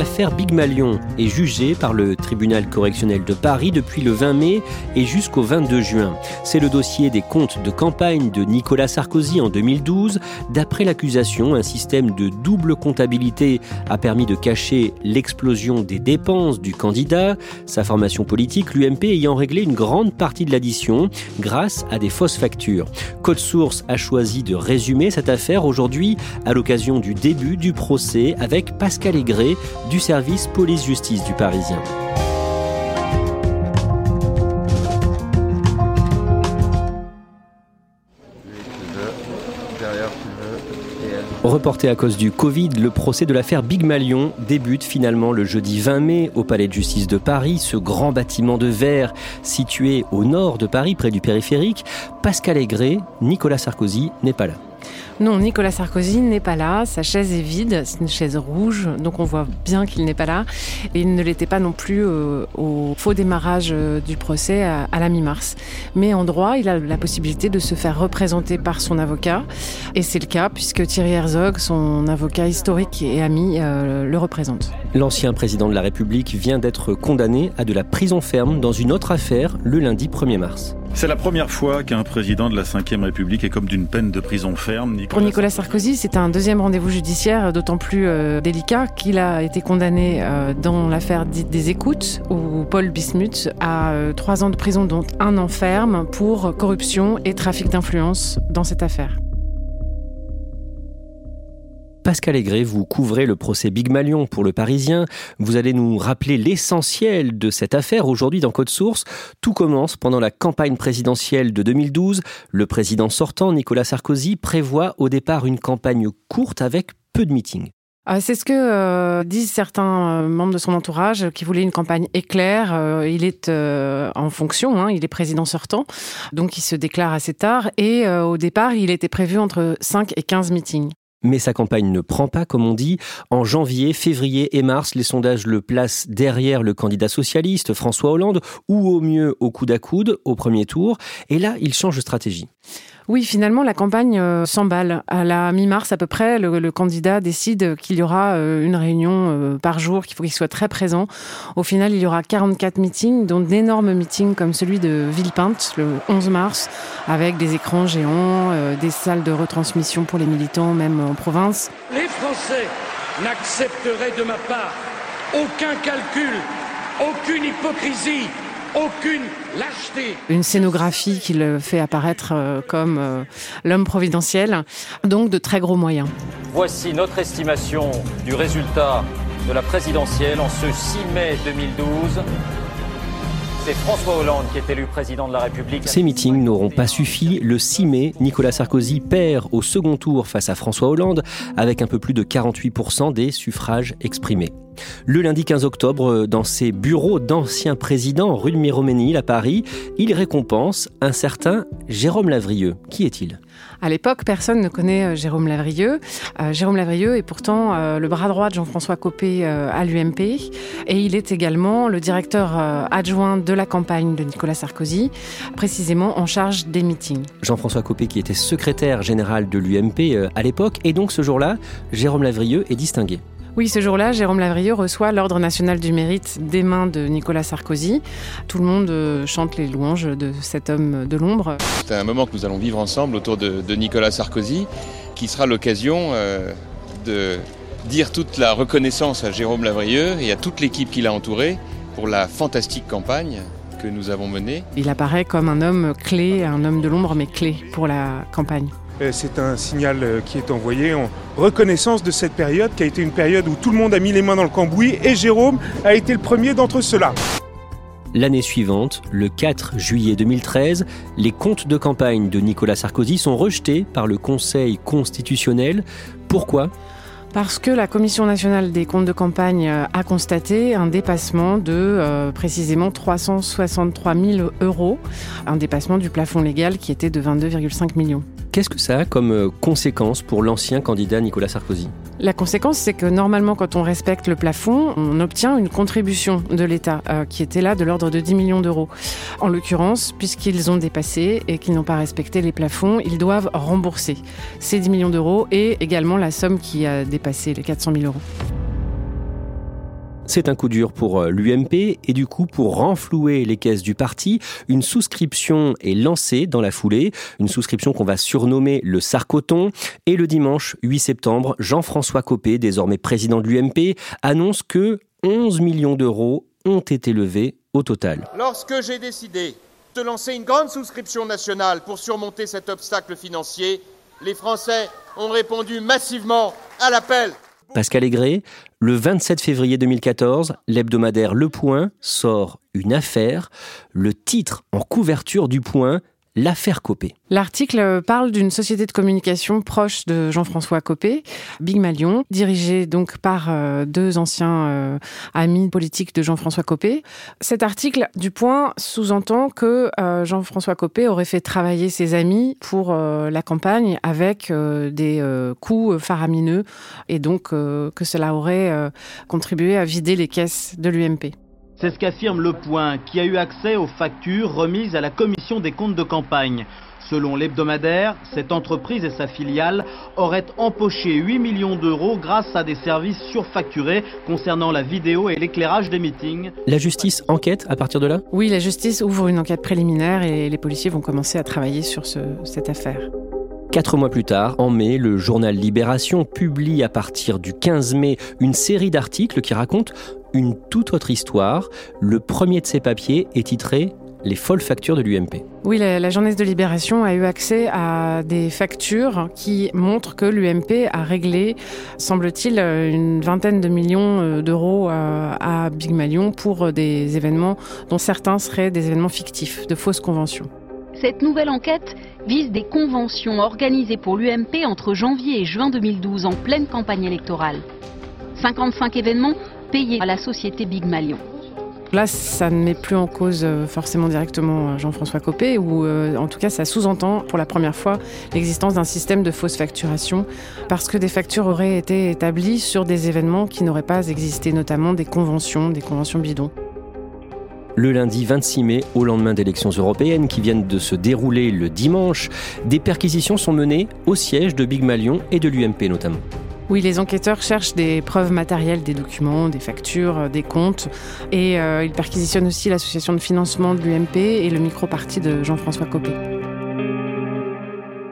L'affaire Big Malion est jugée par le tribunal correctionnel de Paris depuis le 20 mai et jusqu'au 22 juin. C'est le dossier des comptes de campagne de Nicolas Sarkozy en 2012. D'après l'accusation, un système de double comptabilité a permis de cacher l'explosion des dépenses du candidat, sa formation politique, l'UMP ayant réglé une grande partie de l'addition grâce à des fausses factures. Code Source a choisi de résumer cette affaire aujourd'hui à l'occasion du début du procès avec Pascal Aigret, du service police-justice du Parisien. Reporté à cause du Covid, le procès de l'affaire Big Malion débute finalement le jeudi 20 mai au Palais de justice de Paris, ce grand bâtiment de verre situé au nord de Paris, près du périphérique. Pascal Aigret, Nicolas Sarkozy n'est pas là. Non, Nicolas Sarkozy n'est pas là. Sa chaise est vide. C'est une chaise rouge, donc on voit bien qu'il n'est pas là. Et il ne l'était pas non plus euh, au faux démarrage euh, du procès à, la mi-mars. Mais en droit, il a la possibilité de se faire représenter par son avocat. Et c'est le cas puisque Thierry Herzog, son avocat historique et ami, euh, le représente. L'ancien président de la République vient d'être condamné à de la prison ferme dans une autre affaire le lundi 1er mars. C'est la première fois qu'un président de la Ve République est comme d'une peine de prison ferme. Pour Nicolas Sarkozy, c'est un deuxième rendez-vous judiciaire d'autant plus euh, délicat qu'il a été condamné euh, dans l'affaire dite des écoutes, où Paul Bismuth a euh, trois ans de prison, dont un an ferme, pour corruption et trafic d'influence dans cette affaire. Pascal Aigret, vous couvrez le procès Big Malion pour le Parisien. Vous allez nous rappeler l'essentiel de cette affaire aujourd'hui dans Code Source. Tout commence pendant la campagne présidentielle de 2012. Le président sortant, Nicolas Sarkozy, prévoit au départ une campagne courte avec peu de meetings. Ah, c'est ce que euh, disent certains euh, membres de son entourage qui voulaient une campagne éclair. Euh, il est en fonction, hein, il est président sortant, donc il se déclare assez tard. Et au départ, il était prévu entre 5 et 15 meetings. Mais sa campagne ne prend pas, comme on dit. En janvier, février et mars, les sondages le placent derrière le candidat socialiste, François Hollande, ou au mieux au coude à coude, au premier tour. Et là, il change de stratégie. Oui, finalement, la campagne euh, s'emballe. À la mi-mars à peu près, le, candidat décide qu'il y aura euh, une réunion euh, par jour, qu'il faut qu'il soit très présent. Au final, il y aura 44 meetings, dont d'énormes meetings comme celui de Villepinte le 11 mars, avec des écrans géants, des salles de retransmission pour les militants, même en province. Les Français n'accepteraient de ma part aucun calcul, aucune hypocrisie aucune lâcheté. Une scénographie qui le fait apparaître euh, comme euh, l'homme providentiel, donc de très gros moyens. Voici notre estimation du résultat de la présidentielle en ce 6 mai 2012. C'est François Hollande qui est élu président de la République. Ces meetings n'auront pas suffi. Le 6 mai, Nicolas Sarkozy perd au second tour face à François Hollande avec un peu plus de 48% des suffrages exprimés. Le lundi 15 octobre, dans ses bureaux d'anciens présidents rue de Miroménil à Paris, il récompense un certain Jérôme Lavrieux. Qui est-il? À l'époque, personne ne connaît euh, Jérôme Lavrieux. Euh, Jérôme Lavrieux est pourtant euh, le bras droit de Jean-François Copé à l'UMP et il est également le directeur adjoint de la campagne de Nicolas Sarkozy, précisément en charge des meetings. Jean-François Copé qui était secrétaire général de l'UMP à l'époque et donc ce jour-là, Jérôme Lavrieux est distingué. Oui, ce jour-là, Jérôme Lavrieux reçoit l'Ordre national du mérite des mains de Nicolas Sarkozy. Tout le monde euh, chante les louanges de cet homme de l'ombre. C'est un moment que nous allons vivre ensemble autour de, de Nicolas Sarkozy, qui sera l'occasion euh, de dire toute la reconnaissance à Jérôme Lavrieux et à toute l'équipe qui l'a entouré pour la fantastique campagne que nous avons menée. Il apparaît comme un homme clé, un homme de l'ombre, mais clé pour la campagne. Euh, C'est un signal euh, qui est envoyé en reconnaissance de cette période, qui a été une période où tout le monde a mis les mains dans le cambouis, et Jérôme a été le premier d'entre ceux-là. L'année suivante, le 4 juillet 2013, les comptes de campagne de Nicolas Sarkozy sont rejetés par le Conseil constitutionnel. Pourquoi? Parce que la Commission nationale des comptes de campagne euh, a constaté un dépassement de euh, précisément 363 000 euros, un dépassement du plafond légal qui était de 22,5 millions. Qu'est-ce que ça a comme euh, conséquence pour l'ancien candidat Nicolas Sarkozy? La conséquence, c'est que normalement, quand on respecte le plafond, on obtient une contribution de l'État euh, qui était là de l'ordre de 10 millions d'euros. En l'occurrence, puisqu'ils ont dépassé et qu'ils n'ont pas respecté les plafonds, ils doivent rembourser ces 10 millions d'euros et également la somme qui a dépassé les 400 000 euros. C'est un coup dur pour euh, l'UMP et du coup, pour renflouer les caisses du parti, une souscription est lancée dans la foulée, une souscription qu'on va surnommer le Sarcoton. Et le dimanche 8 septembre, Jean-François Copé, désormais président de l'UMP, annonce que 11 millions d'euros ont été levés au total. Lorsque j'ai décidé de lancer une grande souscription nationale pour surmonter cet obstacle financier, les Français ont répondu massivement à l'appel. Pascal Aigret, le 27 février 2014, l'hebdomadaire Le Point sort une affaire, le titre en couverture du Point, l'affaire Copé. L'article parle d'une société de communication proche de Jean-François Copé, Big Malion, dirigée donc par euh, deux anciens euh, amis politiques de Jean-François Copé. Cet article du Point sous-entend que euh, Jean-François Copé aurait fait travailler ses amis pour la campagne avec des coûts faramineux et donc que cela aurait contribué à vider les caisses de l'UMP. C'est ce qu'affirme Le Point, qui a eu accès aux factures remises à la commission des comptes de campagne. Selon l'hebdomadaire, cette entreprise et sa filiale auraient empoché 8 millions d'euros grâce à des services surfacturés concernant la vidéo et l'éclairage des meetings. La justice enquête à partir de là? Oui, la justice ouvre une enquête préliminaire et les policiers vont commencer à travailler sur ce- cette affaire. Quatre mois plus tard, en mai, le journal Libération publie à partir du 15 mai une série d'articles qui racontent une toute autre histoire. Le premier de ces papiers est titré Les folles factures de l'UMP. Oui, la, la journée de Libération a eu accès à des factures qui montrent que l'UMP a réglé, semble-t-il, une vingtaine de millions euh, d'euros euh, à Big Malion pour des événements dont certains seraient des événements fictifs, de fausses conventions. Cette nouvelle enquête vise des conventions organisées pour l'UMP entre janvier et juin 2012 en pleine campagne électorale. 55 événements payés à la société Big Malion. Là, ça ne met plus en cause euh, forcément directement euh, Jean-François Copé, ou euh, en tout cas, ça sous-entend pour la première fois l'existence d'un système de fausse facturation, parce que des factures auraient été établies sur des événements qui n'auraient pas existé, notamment des conventions, des conventions bidons. Le lundi 26 mai, au lendemain d'élections européennes qui viennent de se dérouler le dimanche, des perquisitions sont menées au siège de Big Malion et de l'UMP notamment. Oui, les enquêteurs cherchent des preuves matérielles, des documents, des factures, euh, des comptes, et euh, ils perquisitionnent aussi l'association de financement de l'UMP et le micro-parti de Jean-François Copé.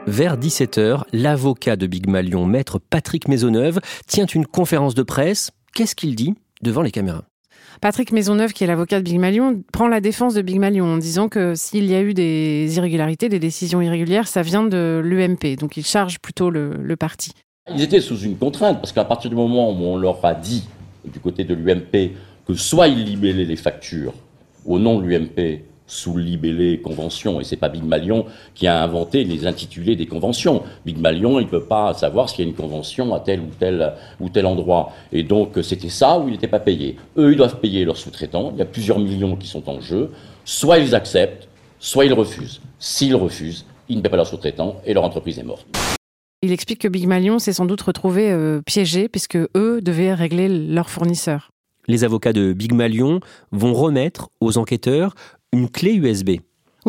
Vers 17h, l'avocat de Big Malion, maître Patrick Maisonneuve, tient une conférence de presse. Qu'est-ce qu'il dit devant les caméras? Patrick Maisonneuve, qui est l'avocat de Big Malion, prend la défense de Big Malion en disant que s'il y a eu des irrégularités, des décisions irrégulières, ça vient de l'UMP. Donc il charge plutôt le, le parti. Ils étaient sous une contrainte, parce qu'à partir du moment où on leur a dit, du côté de l'UMP, que soit ils libellaient les factures au nom de l'UMP sous libellé convention, et c'est pas Big Malion qui a inventé les intitulés des conventions. Big Malion, il peut pas savoir s'il y a une convention à tel ou tel ou tel endroit. Et donc c'était ça où il n'était pas payé. Eux, ils doivent payer leurs sous-traitants. Il y a plusieurs millions qui sont en jeu. Soit ils acceptent, soit ils refusent. S'ils refusent, ils ne paient pas leurs sous-traitants et leur entreprise est morte. Il explique que Big Malion s'est sans doute retrouvé euh, piégé puisque eux devaient régler leurs fournisseurs. Les avocats de Big Malion vont remettre aux enquêteurs une clé USB.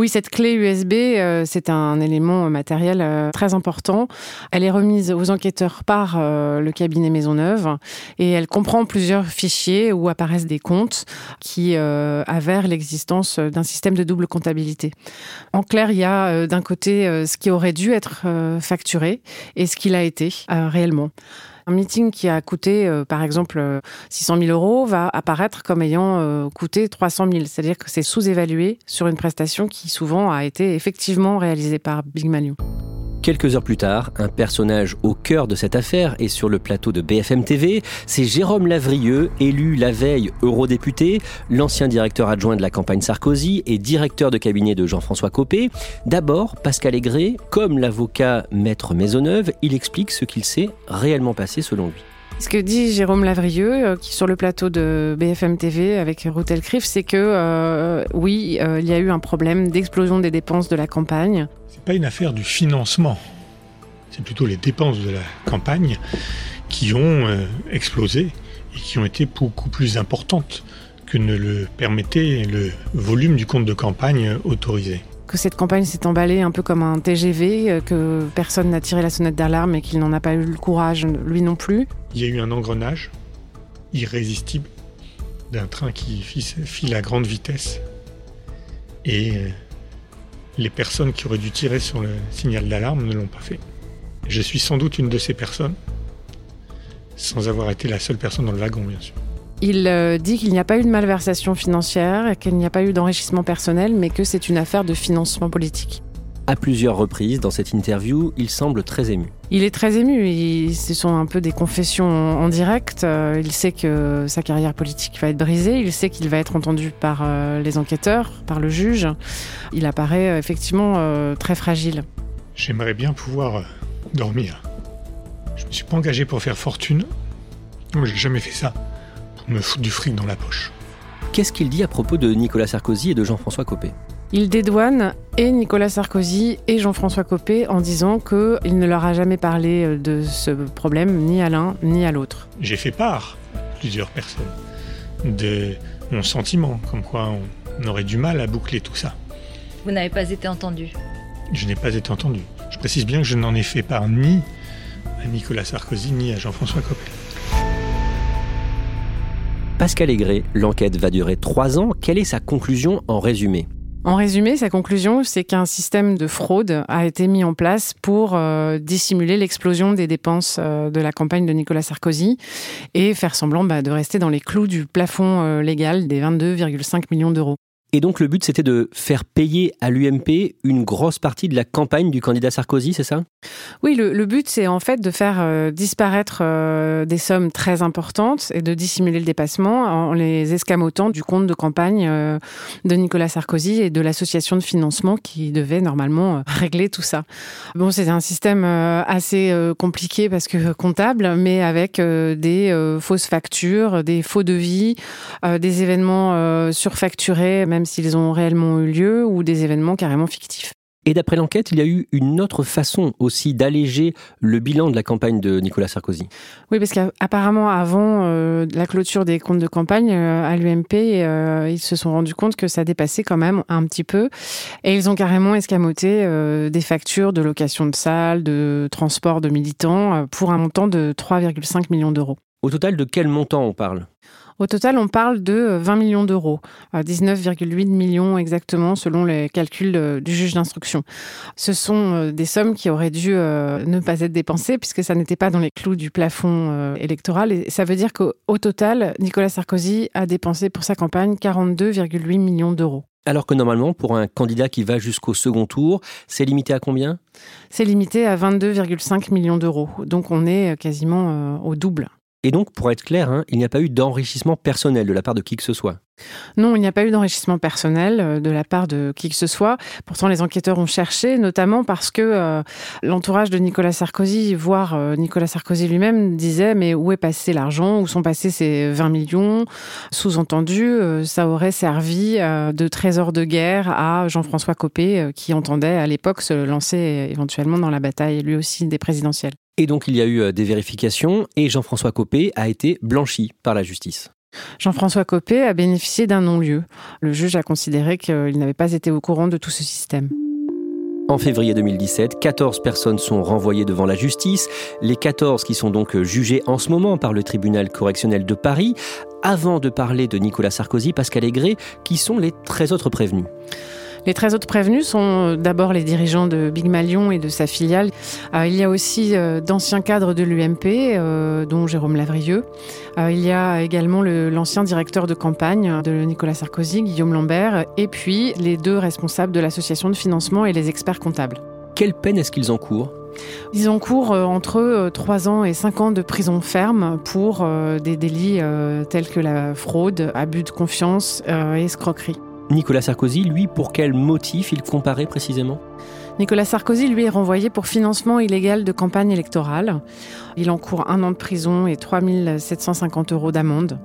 Oui, cette clé USB, euh, c'est un élément matériel euh, très important. Elle est remise aux enquêteurs par euh, le cabinet Maisonneuve et elle comprend plusieurs fichiers où apparaissent des comptes qui avèrent l'existence d'un système de double comptabilité. En clair, il y a d'un côté ce qui aurait dû être facturé et ce qu'il a été réellement. Un meeting qui a coûté, euh, par exemple, 600 euh, 000 euros va apparaître comme ayant euh, coûté 300 000. C'est-à-dire que c'est sous-évalué sur une prestation qui souvent a été effectivement réalisée par Big Malion. Quelques heures plus tard, un personnage au cœur de cette affaire est sur le plateau de BFM TV. C'est Jérôme Lavrieux, élu la veille eurodéputé, l'ancien directeur adjoint de la campagne Sarkozy et directeur de cabinet de Jean-François Copé. D'abord, Pascal Aigret, comme l'avocat Maître Maisonneuve, il explique ce qu'il s'est réellement passé selon lui. Ce que dit Jérôme Lavrieux, euh, qui sur le plateau de BFM TV avec Routel Criff, c'est que euh, oui, euh, il y a eu un problème d'explosion des dépenses de la campagne pas une affaire du financement. C'est plutôt les dépenses de la campagne qui ont euh, explosé et qui ont été beaucoup plus importantes que ne le permettait le volume du compte de campagne autorisé. Que cette campagne s'est emballée un peu comme un TGV, euh, que personne n'a tiré la sonnette d'alarme et qu'il n'en a pas eu le courage, lui non plus. Il y a eu un engrenage irrésistible d'un train qui file à grande vitesse et euh, les personnes qui auraient dû tirer sur le signal d'alarme ne l'ont pas fait. Je suis sans doute une de ces personnes, sans avoir été la seule personne dans le wagon, bien sûr. Il euh, dit qu'il n'y a pas eu de malversation financière, qu'il n'y a pas eu d'enrichissement personnel, mais que c'est une affaire de financement politique. À plusieurs reprises, dans cette interview, il semble très ému. Il est très ému. ce sont un peu des confessions en direct. Euh, il sait que sa carrière politique va être brisée. Il sait qu'il va être entendu par euh, les enquêteurs, par le juge. Il apparaît euh, effectivement très fragile. J'aimerais bien pouvoir dormir. Je me suis pas engagé pour faire fortune. J'ai jamais fait ça. Pour me foutre du fric dans la poche. Qu'est-ce qu'il dit à propos de Nicolas Sarkozy et de Jean-François Copé? Il dédouane et Nicolas Sarkozy et Jean-François Copé en disant qu'il ne leur a jamais parlé euh, de ce problème, ni à l'un ni à l'autre. J'ai fait part, plusieurs personnes, de mon sentiment, comme quoi on aurait du mal à boucler tout ça. Vous n'avez pas été entendu Je n'ai pas été entendu. Je précise bien que je n'en ai fait part ni à Nicolas Sarkozy ni à Jean-François Copé. Pascal Aigret, l'enquête va durer trois ans. Quelle est sa conclusion en résumé? En résumé, sa conclusion, c'est qu'un système de fraude a été mis en place pour euh, dissimuler l'explosion des dépenses euh, de la campagne de Nicolas Sarkozy et faire semblant bah, de rester dans les clous du plafond euh, légal des 22,5 millions d'euros. Et donc le but, c'était de faire payer à l'UMP une grosse partie de la campagne du candidat Sarkozy, c'est ça? Oui, le, but, c'est en fait de faire euh, disparaître euh, des sommes très importantes et de dissimuler le dépassement en les escamotant du compte de campagne euh, de Nicolas Sarkozy et de l'association de financement qui devait normalement régler tout ça. Bon, c'est un système assez compliqué parce que comptable, mais avec des fausses factures, des faux devis, des événements surfacturés, même même s'ils ont réellement eu lieu, ou des événements carrément fictifs. Et d'après l'enquête, il y a eu une autre façon aussi d'alléger le bilan de la campagne de Nicolas Sarkozy. Oui, parce qu'apparemment, avant euh, la clôture des comptes de campagne euh, à l'UMP, euh, ils se sont rendus compte que ça dépassait quand même un petit peu. Et ils ont carrément escamoté des factures de location de salles, de transport de militants, pour un montant de 3,5 millions d'euros. Au total, de quel montant on parle? Au total, on parle de 20 millions d'euros, 19,8 millions exactement selon les calculs du juge d'instruction. Ce sont euh, des sommes qui auraient dû euh, ne pas être dépensées puisque ça n'était pas dans les clous du plafond euh, électoral. Et ça veut dire qu'au total, Nicolas Sarkozy a dépensé pour sa campagne 42,8 millions d'euros. Alors que normalement, pour un candidat qui va jusqu'au second tour, c'est limité à combien? C'est limité à 22,5 millions d'euros. Donc on est quasiment au double. Et donc, pour être clair, hein, il n'y a pas eu d'enrichissement personnel de la part de qui que ce soit. Non, il n'y a pas eu d'enrichissement personnel euh, de la part de qui que ce soit. Pourtant, les enquêteurs ont cherché, notamment parce que euh, l'entourage de Nicolas Sarkozy, voire euh, Nicolas Sarkozy lui-même, disait mais où est passé l'argent? Où sont passés ces 20 millions? Sous-entendu, ça aurait servi de trésor de guerre à Jean-François Copé, qui entendait à l'époque se lancer éventuellement dans la bataille, lui aussi, des présidentielles. Et donc il y a eu des vérifications et Jean-François Copé a été blanchi par la justice. Jean-François Copé a bénéficié d'un non-lieu. Le juge a considéré qu'il n'avait pas été au courant de tout ce système. En février 2017, 14 personnes sont renvoyées devant la justice, les 14 qui sont donc jugées en ce moment par le tribunal correctionnel de Paris. Avant de parler de Nicolas Sarkozy, Pascal Aigret, qui sont les 13 autres prévenus les 13 autres prévenus sont euh, d'abord les dirigeants de Big Malion et de sa filiale. Euh, il y a aussi euh, d'anciens cadres de l'UMP, dont Jérôme Lavrieux. il y a également l'ancien directeur de campagne de Nicolas Sarkozy, Guillaume Lambert, et puis les deux responsables de l'association de financement et les experts comptables. Quelle peine est-ce qu'ils encourent? Ils encourent entre 3 ans et 5 ans de prison ferme pour des délits tels que la fraude, abus de confiance et escroquerie. Nicolas Sarkozy, lui, pour quel motif il comparait précisément? Nicolas Sarkozy, lui, est renvoyé pour financement illégal de campagne électorale. Il encourt un an de prison et 3 750 euros d'amende,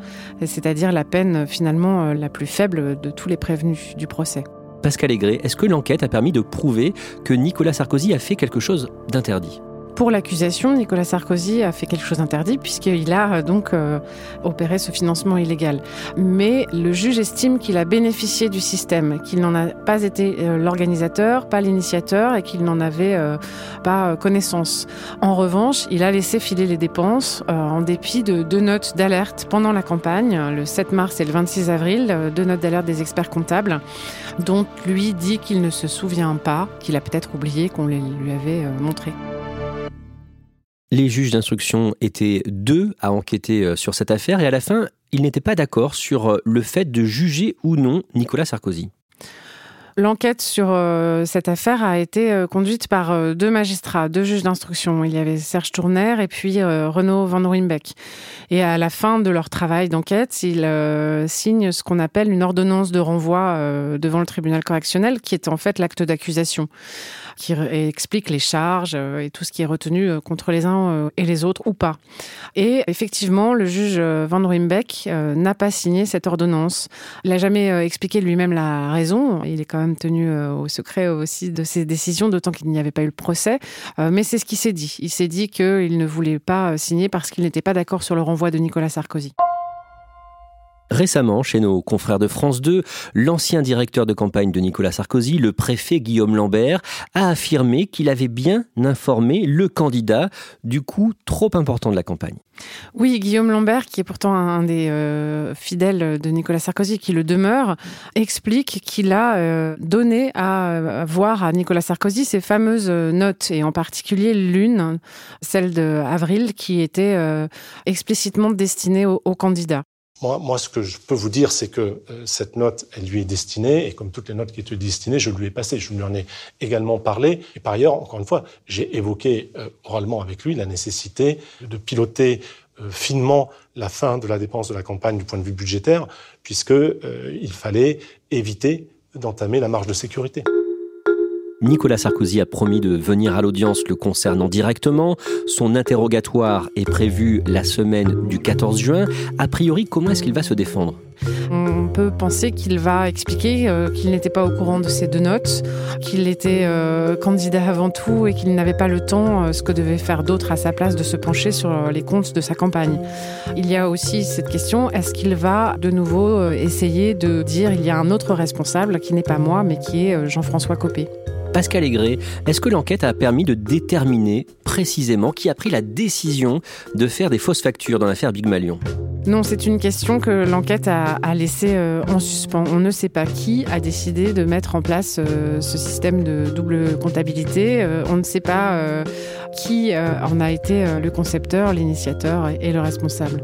c'est-à-dire la peine finalement euh, la plus faible de tous les prévenus du procès. Pascal Aigret, est-ce que l'enquête a permis de prouver que Nicolas Sarkozy a fait quelque chose d'interdit? Pour l'accusation, Nicolas Sarkozy a fait quelque chose d'interdit puisqu'il a euh, donc euh, opéré ce financement illégal. Mais le juge estime qu'il a bénéficié du système, qu'il n'en a pas été euh, l'organisateur, pas l'initiateur et qu'il n'en avait pas connaissance. En revanche, il a laissé filer les dépenses en dépit de deux notes d'alerte pendant la campagne, le 7 mars et le 26 avril, deux notes d'alerte des experts comptables, dont lui dit qu'il ne se souvient pas, qu'il a peut-être oublié qu'on les lui avait montrées. Les juges d'instruction étaient deux à enquêter euh, sur cette affaire et à la fin, ils n'étaient pas d'accord sur euh, le fait de juger ou non Nicolas Sarkozy. L'enquête sur euh, cette affaire a été conduite par deux magistrats, deux juges d'instruction. Il y avait Serge Tourner et puis Renaud Van Ruymbeck. Et à la fin de leur travail d'enquête, ils signent ce qu'on appelle une ordonnance de renvoi devant le tribunal correctionnel, qui est en fait l'acte d'accusation qui explique les charges euh, et tout ce qui est retenu euh, contre les uns euh, et les autres ou pas. Et effectivement, le juge Van Ruymbeck n'a pas signé cette ordonnance. Il n'a jamais expliqué lui-même la raison. Il est quand même tenu au secret aussi de ses décisions, d'autant qu'il n'y avait pas eu le procès. Mais c'est ce qu'il s'est dit. Il s'est dit qu'il ne voulait pas signer parce qu'il n'était pas d'accord sur le renvoi de Nicolas Sarkozy. Récemment, chez nos confrères de France 2, l'ancien directeur de campagne de Nicolas Sarkozy, le préfet Guillaume Lambert, a affirmé qu'il avait bien informé le candidat du coup trop important de la campagne. Oui, Guillaume Lambert, qui est pourtant un des euh, fidèles de Nicolas Sarkozy, qui le demeure, explique qu'il a euh, donné à, voir à Nicolas Sarkozy ces fameuses notes, et en particulier l'une, celle d'avril, qui était euh, explicitement destinée au candidat. Moi, moi, ce que je peux vous dire, c'est que euh, cette note, elle lui est destinée, et comme toutes les notes qui étaient destinées, je lui ai passé, je lui en ai également parlé. Et par ailleurs, encore une fois, j'ai évoqué euh, oralement avec lui la nécessité de piloter euh, finement la fin de la dépense de la campagne du point de vue budgétaire, puisque il fallait éviter d'entamer la marge de sécurité. Nicolas Sarkozy a promis de venir à l'audience le concernant directement. Son interrogatoire est prévu la semaine du 14 juin. A priori, comment est-ce qu'il va se défendre? On peut penser qu'il va expliquer euh, qu'il n'était pas au courant de ces deux notes, qu'il était euh, candidat avant tout et qu'il n'avait pas le temps, euh, ce que devaient faire d'autres à sa place, de se pencher sur les comptes de sa campagne. Il y a aussi cette question, est-ce qu'il va de nouveau essayer de dire il y a un autre responsable qui n'est pas moi mais qui est Jean-François Copé? Pascal Aigret, est-ce que l'enquête a permis de déterminer précisément qui a pris la décision de faire des fausses factures dans l'affaire Big Malion? Non, c'est une question que l'enquête a, laissée euh, en suspens. On ne sait pas qui a décidé de mettre en place euh, ce système de double comptabilité. Euh, on ne sait pas qui en a été le concepteur, l'initiateur et le responsable.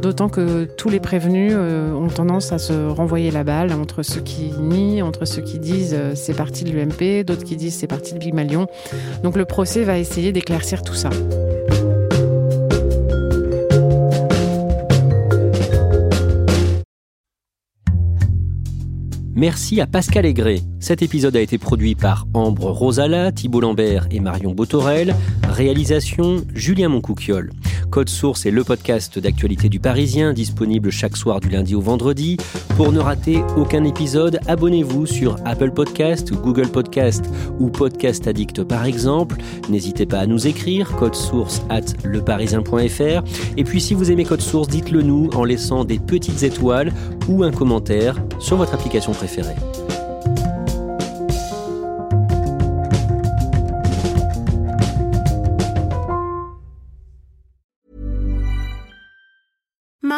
D'autant que tous les prévenus ont tendance à se renvoyer la balle entre ceux qui nient, entre ceux qui disent c'est parti de l'UMP, d'autres qui disent c'est parti de Big Malion. Donc le procès va essayer d'éclaircir tout ça. Merci à Pascal Aigret. Cet épisode a été produit par Ambre Rosala, Thibault Lambert et Marion Botorel. Réalisation Julien Moncouquiole. Code Source est le podcast d'actualité du Parisien, disponible chaque soir du lundi au vendredi. Pour ne rater aucun épisode, abonnez-vous sur Apple Podcast, Google Podcast ou Podcast Addict par exemple. N'hésitez pas à nous écrire, code source at leparisien.fr. Et puis si vous aimez Code Source, dites-le nous en laissant des petites étoiles ou un commentaire sur votre application préférée.